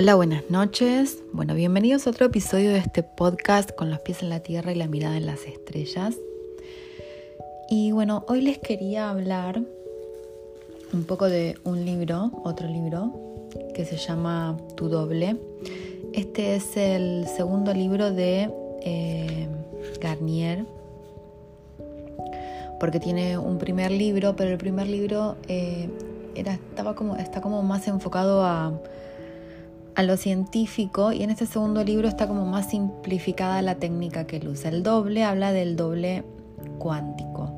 Hola, buenas noches. Bueno, bienvenidos a otro episodio de este podcast con los pies en la tierra y la mirada en las estrellas. Y bueno, hoy les quería hablar un poco de un libro, otro libro, que se llama Tu doble. Este es el segundo libro de eh, Garnier, porque tiene un primer libro, pero el primer libro eh, era, estaba como, está como más enfocado a a lo científico y en este segundo libro está como más simplificada la técnica que él usa. El doble habla del doble cuántico,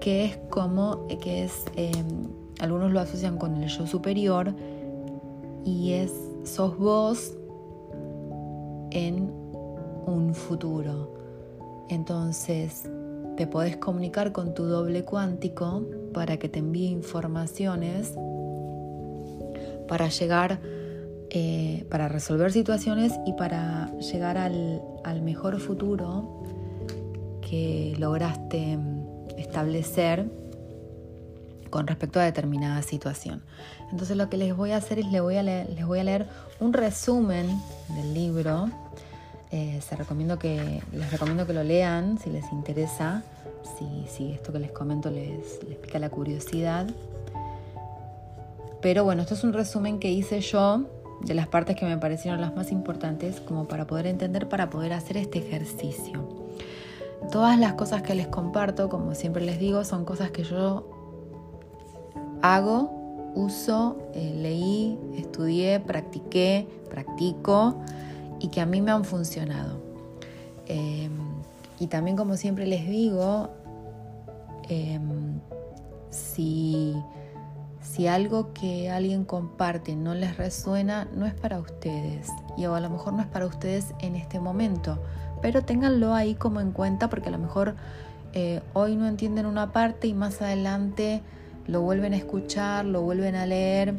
que es como, que es, em, algunos lo asocian con el yo superior y es, sos vos en un futuro. Entonces, te podés comunicar con tu doble cuántico para que te envíe informaciones para llegar eh, para resolver situaciones y para llegar al, mejor futuro que lograste mm, establecer con respecto a determinada situación. Entonces lo que les voy a hacer es les voy a leer, les voy a leer un resumen del libro. Eh, recomiendo que, les recomiendo que lo lean si les interesa, si, si esto que les comento les, les pica la curiosidad. Pero bueno, esto es un resumen que hice yo de las partes que me parecieron las más importantes como para poder entender, para poder hacer este ejercicio. Todas las cosas que les comparto, como siempre les digo, son cosas que yo hago, uso, eh, leí, estudié, practiqué, practico y que a mí me han funcionado. Em, y también como siempre les digo, em, si si algo que alguien comparte no les resuena, no es para ustedes. Y a lo mejor no es para ustedes en este momento. Pero ténganlo ahí como en cuenta porque a lo mejor eh, hoy no entienden una parte y más adelante lo vuelven a escuchar, lo vuelven a leer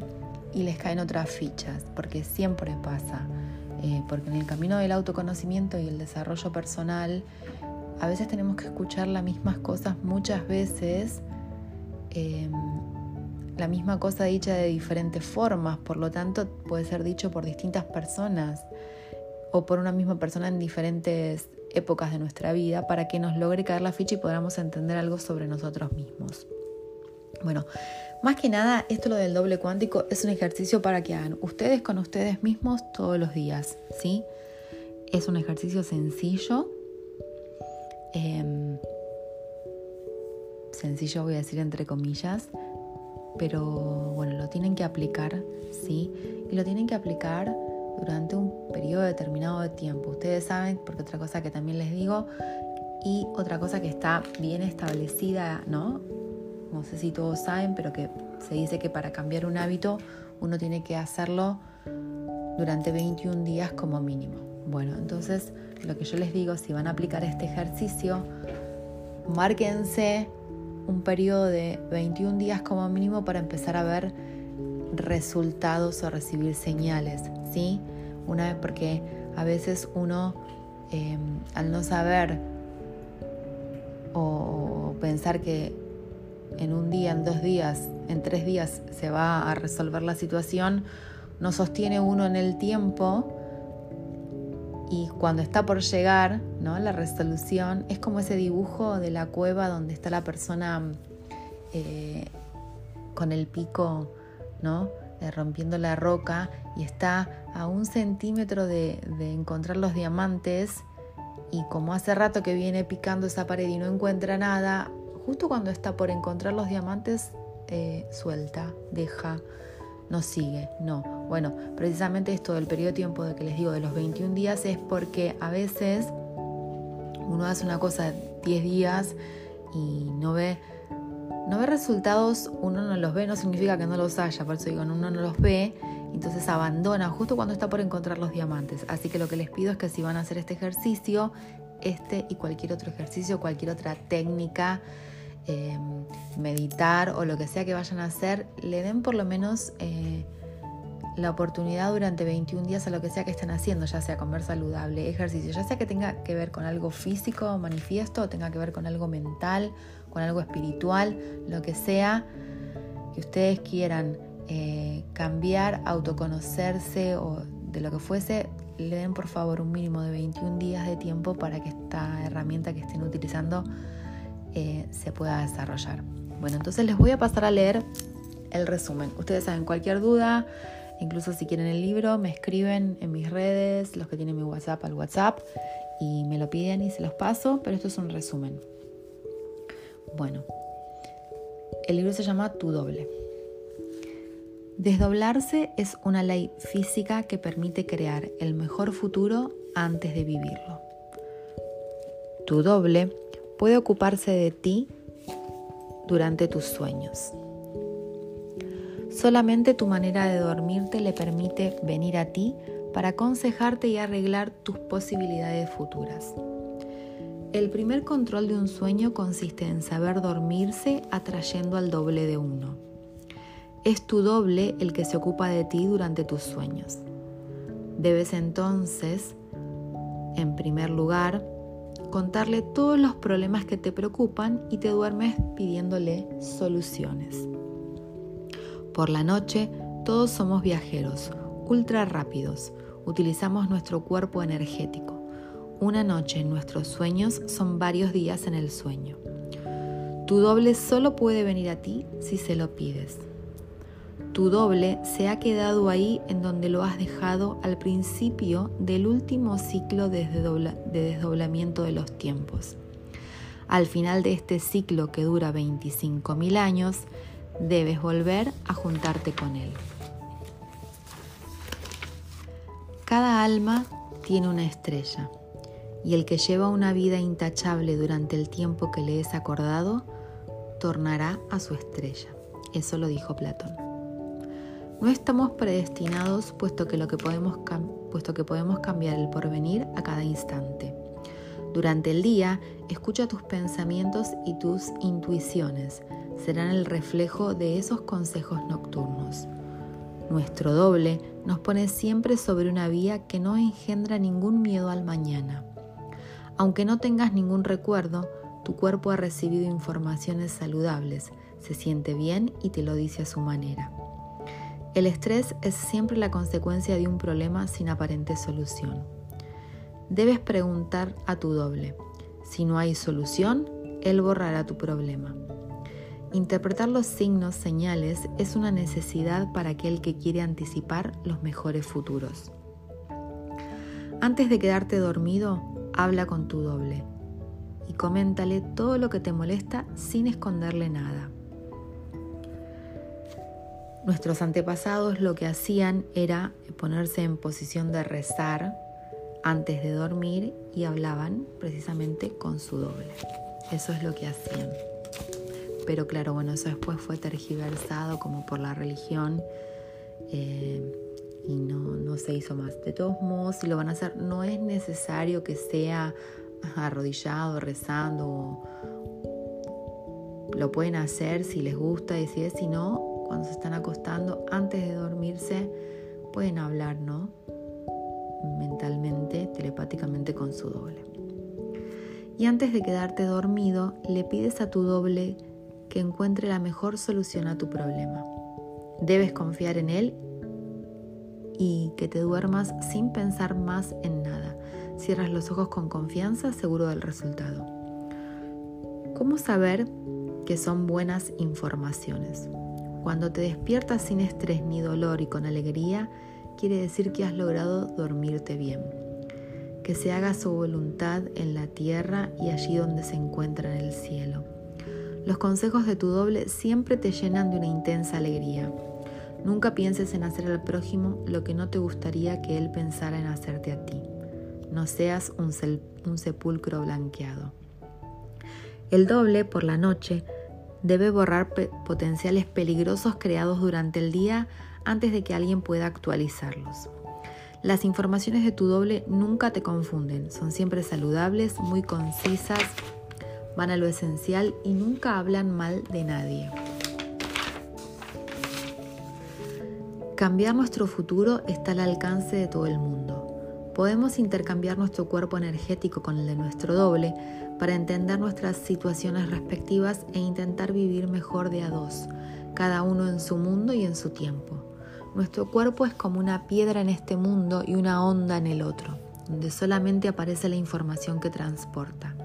y les caen otras fichas. Porque siempre pasa. Eh, porque en el camino del autoconocimiento y el desarrollo personal, a veces tenemos que escuchar las mismas cosas muchas veces. Em, la misma cosa dicha de diferentes formas, por lo tanto puede ser dicho por distintas personas o por una misma persona en diferentes épocas de nuestra vida para que nos logre caer la ficha y podamos entender algo sobre nosotros mismos. Bueno, más que nada, esto lo del doble cuántico es un ejercicio para que hagan ustedes con ustedes mismos todos los días, ¿sí? Es un ejercicio sencillo. Em, sencillo voy a decir entre comillas, pero bueno, lo tienen que aplicar, ¿sí? Y lo tienen que aplicar durante un periodo determinado de tiempo. Ustedes saben, porque otra cosa que también les digo, y otra cosa que está bien establecida, ¿no? No sé si todos saben, pero que se dice que para cambiar un hábito uno tiene que hacerlo durante 21 días como mínimo. Bueno, entonces lo que yo les digo, si van a aplicar este ejercicio, márquense un periodo de 21 días como mínimo para empezar a ver resultados o recibir señales, ¿sí? Una vez porque a veces uno em, al no saber o pensar que en un día, en dos días, en tres días se va a resolver la situación, no sostiene uno en el tiempo y cuando está por llegar, ¿no? La resolución es como ese dibujo de la cueva donde está la persona eh, con el pico, ¿no? Eh, rompiendo la roca y está a un centímetro de, encontrar los diamantes y como hace rato que viene picando esa pared y no encuentra nada, justo cuando está por encontrar los diamantes, eh, suelta, deja, no sigue, no. Bueno, precisamente esto del periodo de tiempo de que les digo de los 21 días es porque a veces uno hace una cosa 10 días y no ve, no ve resultados, uno no los ve, no significa que no los haya, por eso digo, uno no los ve, entonces abandona justo cuando está por encontrar los diamantes. Así que lo que les pido es que si van a hacer este ejercicio, este y cualquier otro ejercicio, cualquier otra técnica, Em, meditar o lo que sea que vayan a hacer, le den por lo menos eh, la oportunidad durante 21 días a lo que sea que estén haciendo, ya sea comer saludable, ejercicio, ya sea que tenga que ver con algo físico, manifiesto, o tenga que ver con algo mental, con algo espiritual, lo que sea que ustedes quieran eh, cambiar, autoconocerse o de lo que fuese, le den por favor un mínimo de 21 días de tiempo para que esta herramienta que estén utilizando eh, se pueda desarrollar. Bueno, entonces les voy a pasar a leer el resumen. Ustedes saben, cualquier duda, incluso si quieren el libro, me escriben en mis redes, los que tienen mi WhatsApp al WhatsApp, y me lo piden y se los paso, pero esto es un resumen. Bueno, el libro se llama Tu doble. Desdoblarse es una ley física que permite crear el mejor futuro antes de vivirlo. Tu doble puede ocuparse de ti durante tus sueños. Solamente tu manera de dormirte le permite venir a ti para aconsejarte y arreglar tus posibilidades futuras. El primer control de un sueño consiste en saber dormirse atrayendo al doble de uno. Es tu doble el que se ocupa de ti durante tus sueños. Debes entonces, en primer lugar, contarle todos los problemas que te preocupan y te duermes pidiéndole soluciones. Por la noche, todos somos viajeros, ultra rápidos. Utilizamos nuestro cuerpo energético. Una noche en nuestros sueños son varios días en el sueño. Tu doble solo puede venir a ti si se lo pides. Tu doble se ha quedado ahí en donde lo has dejado al principio del último ciclo de, desdoblamiento de los tiempos. Al final de este ciclo que dura 25.000 años, debes volver a juntarte con él. Cada alma tiene una estrella y el que lleva una vida intachable durante el tiempo que le es acordado, tornará a su estrella. Eso lo dijo Platón. No estamos predestinados puesto que, lo que, podemos, puesto que podemos cambiar el porvenir a cada instante. Durante el día, escucha tus pensamientos y tus intuiciones. Serán el reflejo de esos consejos nocturnos. Nuestro doble nos pone siempre sobre una vía que no engendra ningún miedo al mañana. Aunque no tengas ningún recuerdo, tu cuerpo ha recibido informaciones saludables, se siente bien y te lo dice a su manera. El estrés es siempre la consecuencia de un problema sin aparente solución. Debes preguntar a tu doble. Si no hay solución, él borrará tu problema. Interpretar los signos, señales, es una necesidad para aquel que quiere anticipar los mejores futuros. Antes de quedarte dormido, habla con tu doble y coméntale todo lo que te molesta sin esconderle nada. Nuestros antepasados lo que hacían era ponerse en posición de rezar antes de dormir y hablaban precisamente con su doble. Eso es lo que hacían. Pero claro, bueno, eso después fue tergiversado como por la religión eh, y no, no se hizo más. De todos modos, si lo van a hacer, no es necesario que sea arrodillado, rezando. Lo pueden hacer si les gusta y si no, cuando se están acostando, antes de dormirse, pueden hablar, ¿no? Mentalmente, telepáticamente con su doble. Y antes de quedarte dormido, le pides a tu doble que encuentre la mejor solución a tu problema. Debes confiar en él y que te duermas sin pensar más en nada. Cierras los ojos con confianza, seguro del resultado. ¿Cómo saber que son buenas informaciones? Cuando te despiertas sin estrés ni dolor y con alegría, quiere decir que has logrado dormirte bien. Que se haga su voluntad en la tierra y allí donde se encuentra en el cielo. Los consejos de tu doble siempre te llenan de una intensa alegría. Nunca pienses en hacer al prójimo lo que no te gustaría que él pensara en hacerte a ti. No seas un, sepulcro blanqueado. El doble, por la noche, debe borrar potenciales peligrosos creados durante el día antes de que alguien pueda actualizarlos. Las informaciones de tu doble nunca te confunden, son siempre saludables, muy concisas, van a lo esencial y nunca hablan mal de nadie. Cambiar nuestro futuro está al alcance de todo el mundo. Podemos intercambiar nuestro cuerpo energético con el de nuestro doble para entender nuestras situaciones respectivas e intentar vivir mejor de a dos, cada uno en su mundo y en su tiempo. Nuestro cuerpo es como una piedra en este mundo y una onda en el otro, donde solamente aparece la información que transporta.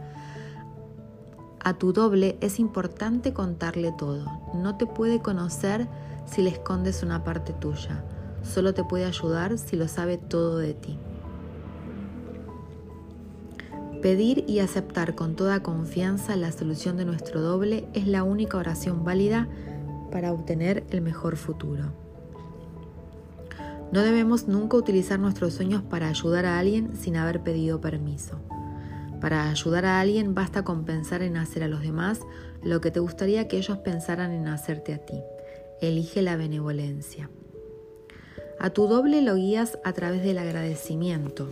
A tu doble es importante contarle todo. No te puede conocer si le escondes una parte tuya. Solo te puede ayudar si lo sabe todo de ti. Pedir y aceptar con toda confianza la solución de nuestro doble es la única oración válida para obtener el mejor futuro. No debemos nunca utilizar nuestros sueños para ayudar a alguien sin haber pedido permiso. Para ayudar a alguien basta con pensar en hacer a los demás lo que te gustaría que ellos pensaran en hacerte a ti. Elige la benevolencia. A tu doble lo guías a través del agradecimiento.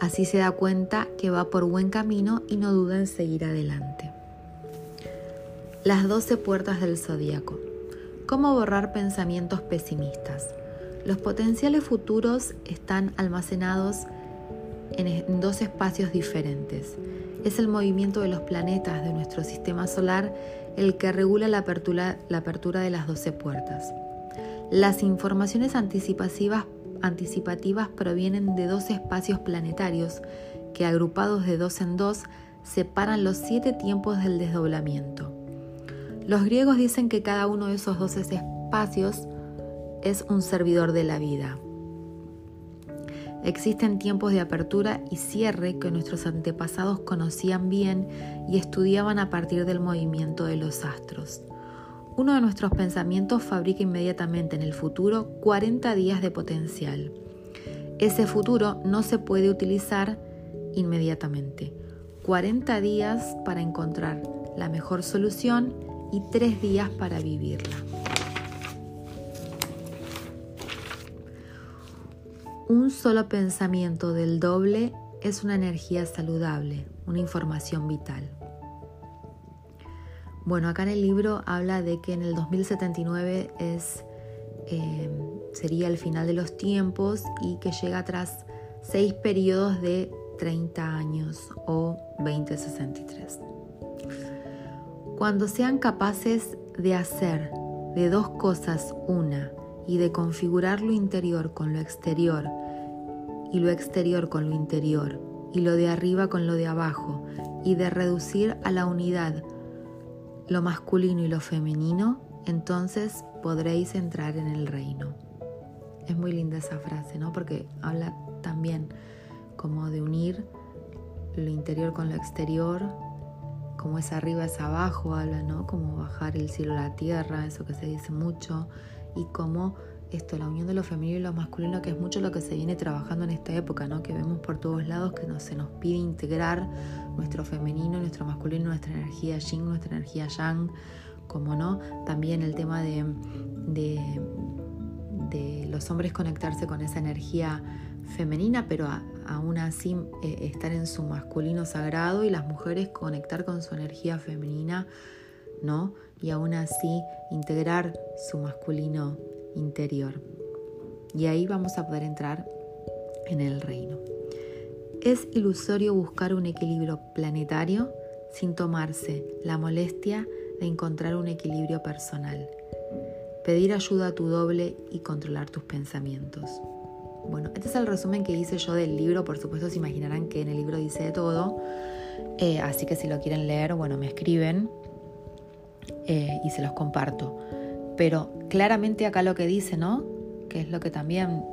Así se da cuenta que va por buen camino y no duda en seguir adelante. Las 12 puertas del zodíaco. ¿Cómo borrar pensamientos pesimistas? Los potenciales futuros están almacenados en dos espacios diferentes. Es el movimiento de los planetas de nuestro sistema solar el que regula la apertura, de las 12 puertas. Las informaciones anticipativas, anticipativas provienen de dos espacios planetarios que agrupados de dos en dos separan los siete tiempos del desdoblamiento. Los griegos dicen que cada uno de esos dos espacios es un servidor de la vida. Existen tiempos de apertura y cierre que nuestros antepasados conocían bien y estudiaban a partir del movimiento de los astros. Uno de nuestros pensamientos fabrica inmediatamente en el futuro 40 días de potencial. Ese futuro no se puede utilizar inmediatamente. 40 días para encontrar la mejor solución y tres días para vivirla. Un solo pensamiento del doble es una energía saludable, una información vital. Bueno, acá en el libro habla de que en el 2079 es, eh, sería el final de los tiempos y que llega tras seis periodos de 30 años o 2063. Cuando sean capaces de hacer de dos cosas una y de configurar lo interior con lo exterior y lo exterior con lo interior y lo de arriba con lo de abajo y de reducir a la unidad lo masculino y lo femenino, entonces podréis entrar en el reino. Es muy linda esa frase, ¿no? Porque habla también como de unir lo interior con lo exterior, como es arriba es abajo, habla, ¿no? Como bajar el cielo a la tierra, eso que se dice mucho, y como esto, la unión de lo femenino y lo masculino, que es mucho lo que se viene trabajando en esta época, ¿no? Que vemos por todos lados que se nos pide integrar nuestro femenino, nuestro masculino, nuestra energía yin, nuestra energía yang, como no, también el tema de, de, de los hombres conectarse con esa energía femenina, pero aún así eh, estar en su masculino sagrado y las mujeres conectar con su energía femenina, ¿no? Y aún así integrar su masculino interior. Y ahí vamos a poder entrar en el reino. Es ilusorio buscar un equilibrio planetario sin tomarse la molestia de encontrar un equilibrio personal. Pedir ayuda a tu doble y controlar tus pensamientos. Bueno, este es el resumen que hice yo del libro, por supuesto se imaginarán que en el libro dice de todo, eh, así que si lo quieren leer, bueno, me escriben eh, y se los comparto. Pero claramente acá lo que dice, ¿no? Que es lo que también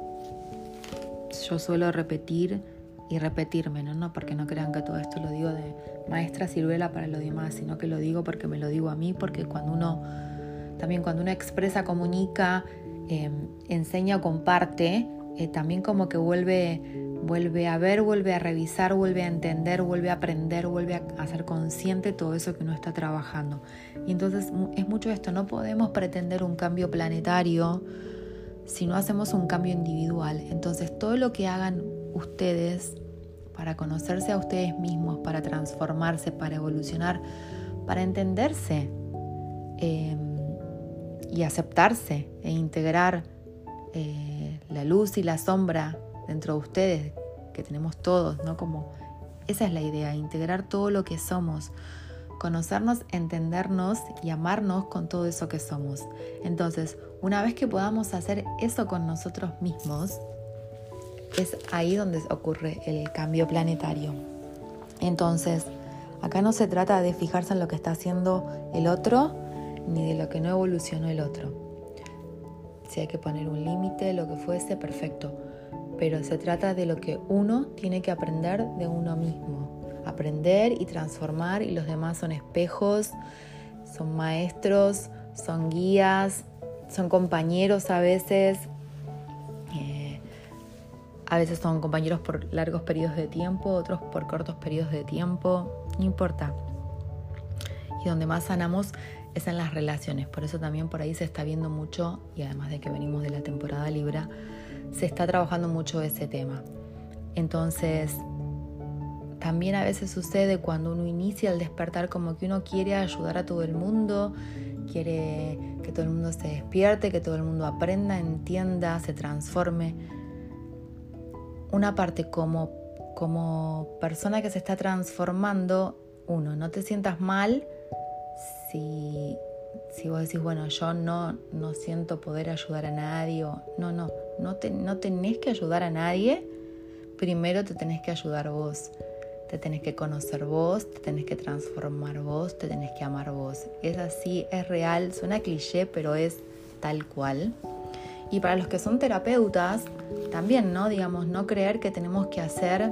yo suelo repetir y repetirme, ¿no? No porque no crean que todo esto lo digo de maestra ciruela para lo demás, sino que lo digo porque me lo digo a mí, porque cuando uno, también cuando uno expresa, comunica, eh, enseña o comparte, eh, también como que vuelve, vuelve a ver, vuelve a revisar, vuelve a entender, vuelve a aprender, vuelve a, ser consciente todo eso que uno está trabajando. Y entonces es mucho esto, no podemos pretender un cambio planetario si no hacemos un cambio individual. Entonces todo lo que hagan ustedes para conocerse a ustedes mismos, para transformarse, para evolucionar, para entenderse em, y aceptarse e integrar. Eh, la luz y la sombra dentro de ustedes, que tenemos todos, ¿no? Como esa es la idea, integrar todo lo que somos, conocernos, entendernos y amarnos con todo eso que somos. Entonces, una vez que podamos hacer eso con nosotros mismos, es ahí donde ocurre el cambio planetario. Entonces, acá no se trata de fijarse en lo que está haciendo el otro, ni de lo que no evolucionó el otro. Si hay que poner un límite, lo que fuese, perfecto. Pero se trata de lo que uno tiene que aprender de uno mismo. Aprender y transformar y los demás son espejos, son maestros, son guías, son compañeros a veces. Eh, a veces son compañeros por largos periodos de tiempo, otros por cortos periodos de tiempo. No importa. Y donde más sanamos es en las relaciones. Por eso también por ahí se está viendo mucho, y además de que venimos de la temporada Libra, se está trabajando mucho ese tema. Entonces, también a veces sucede cuando uno inicia el despertar como que uno quiere ayudar a todo el mundo, quiere que todo el mundo se despierte, que todo el mundo aprenda, entienda, se transforme. Una parte como, como persona que se está transformando, uno, no te sientas mal si, si vos decís, bueno, yo no, no siento poder ayudar a nadie, no, no, no, te, no tenés que ayudar a nadie, primero te tenés que ayudar vos. Te tenés que conocer vos, te tenés que transformar vos, te tenés que amar vos. Es así, es real, suena cliché, pero es tal cual. Y para los que son terapeutas, también, ¿no? Digamos, no creer que tenemos que hacer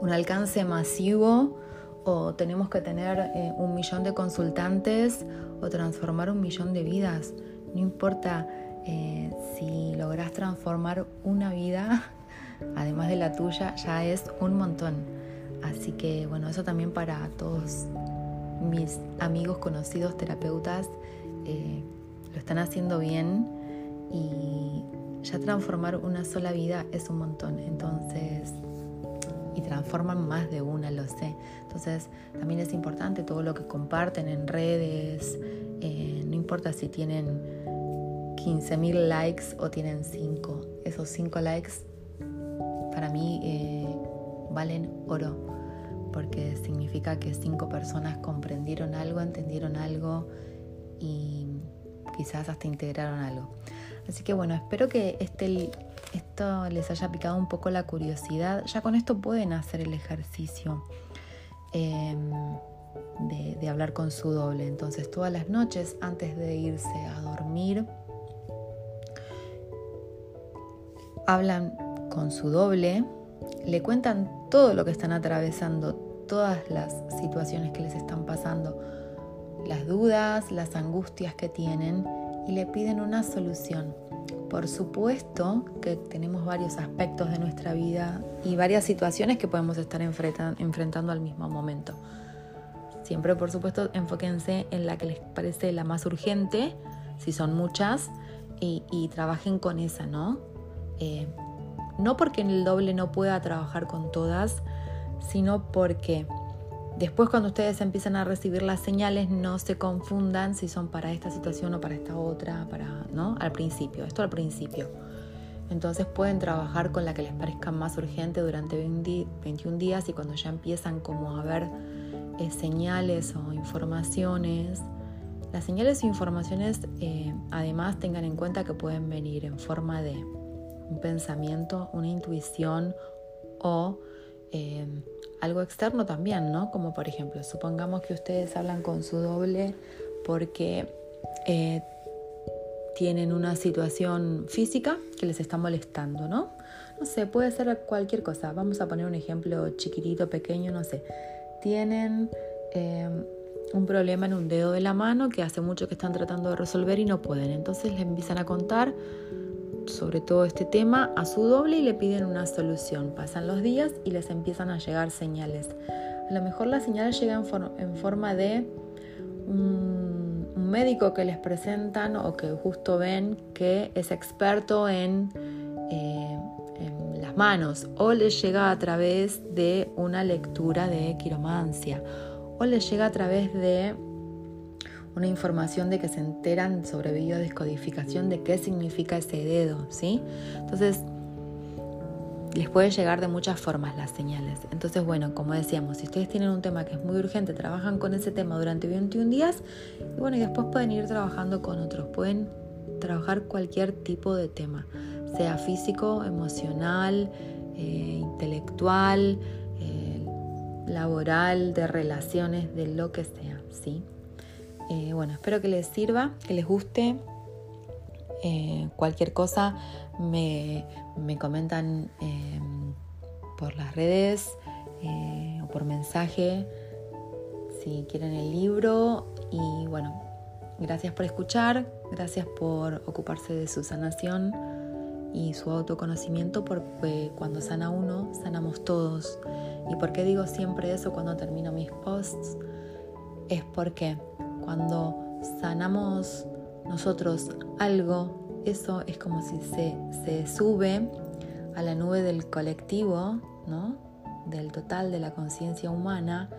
un alcance masivo o tenemos que tener eh, un millón de consultantes o transformar un millón de vidas. No importa eh, si logras transformar una vida, además de la tuya, ya es un montón. Así que bueno, eso también para todos mis amigos conocidos terapeutas eh, lo están haciendo bien y ya transformar una sola vida es un montón. Entonces, y transforman más de una, lo sé. Entonces también es importante todo lo que comparten en redes, eh, no importa si tienen 15.000 likes o tienen 5, esos 5 likes para mí eh, valen oro, porque significa que 5 personas comprendieron algo, entendieron algo y quizás hasta integraron algo. Así que bueno, espero que este esto les haya picado un poco la curiosidad, ya con esto pueden hacer el ejercicio em, de, hablar con su doble. Entonces todas las noches antes de irse a dormir, hablan con su doble, le cuentan todo lo que están atravesando, todas las situaciones que les están pasando, las dudas, las angustias que tienen y le piden una solución. Por supuesto que tenemos varios aspectos de nuestra vida y varias situaciones que podemos estar enfrentando al mismo momento. Siempre, por supuesto, enfóquense en la que les parece la más urgente, si son muchas, y, trabajen con esa, ¿no? Eh, no porque en el doble no pueda trabajar con todas, sino porque Después cuando ustedes empiezan a recibir las señales, no se confundan si son para esta situación o para esta otra, para, ¿no? Al principio, esto al principio. Entonces pueden trabajar con la que les parezca más urgente durante 21 días y cuando ya empiezan como a ver eh, señales o informaciones, las señales e informaciones eh, además tengan en cuenta que pueden venir en forma de un pensamiento, una intuición o eh, algo externo también, ¿no? Como por ejemplo, supongamos que ustedes hablan con su doble porque eh, tienen una situación física que les está molestando, ¿no? No sé, puede ser cualquier cosa. Vamos a poner un ejemplo chiquitito, pequeño, no sé. Tienen eh, un problema en un dedo de la mano que hace mucho que están tratando de resolver y no pueden. Entonces les empiezan a contar sobre todo este tema a su doble y le piden una solución. Pasan los días y les empiezan a llegar señales. A lo mejor las señales llegan en forma de un, médico que les presentan o que justo ven que es experto en, eh, en las manos o les llega a través de una lectura de quiromancia o les llega a través de una información de que se enteran sobre biodescodificación de qué significa ese dedo, ¿sí? Entonces, les puede llegar de muchas formas las señales. Entonces, bueno, como decíamos, si ustedes tienen un tema que es muy urgente, trabajan con ese tema durante 21 días y bueno, y después pueden ir trabajando con otros, pueden trabajar cualquier tipo de tema, sea físico, emocional, eh, intelectual, eh, laboral, de relaciones, de lo que sea, ¿sí? Eh, bueno, espero que les sirva, que les guste. cualquier cosa me, comentan em, por las redes o por mensaje si quieren el libro. Y bueno, gracias por escuchar, gracias por ocuparse de su sanación y su autoconocimiento porque cuando sana uno, sanamos todos. ¿Y por qué digo siempre eso cuando termino mis posts? Es porque cuando sanamos nosotros algo, eso es como si se, se sube a la nube del colectivo, ¿no? del total de la conciencia humana.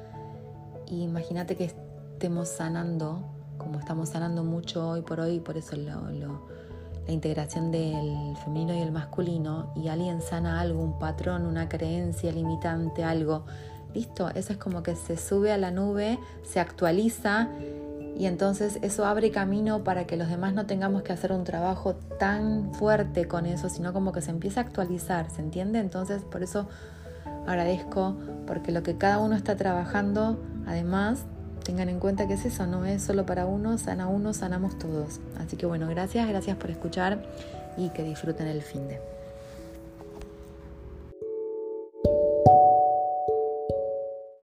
Imagínate que estemos sanando, como estamos sanando mucho hoy por hoy, por eso la integración del femenino y el masculino y alguien sana algo, un patrón, una creencia limitante, algo, listo, eso es como que se sube a la nube, se actualiza y entonces eso abre camino para que los demás no tengamos que hacer un trabajo tan fuerte con eso, sino como que se empieza a actualizar, ¿se entiende? Entonces por eso agradezco porque lo que cada uno está trabajando, además, tengan en cuenta que es eso, no es solo para uno, sana uno, sanamos todos. Así que bueno, gracias, gracias por escuchar y que disfruten el fin de.